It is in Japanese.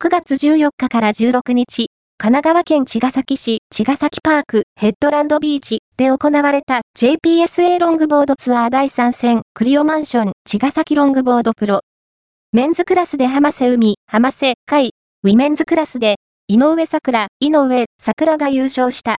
9月14日から16日、神奈川県茅ヶ崎市茅ヶ崎パークヘッドランドビーチで行われた JPSA ロングボードツアー第3戦クリオマンション茅ヶ崎ロングボードプロ。メンズクラスで浜瀬海、浜瀬海、ウィメンズクラスで井上桜、井上桜が優勝した。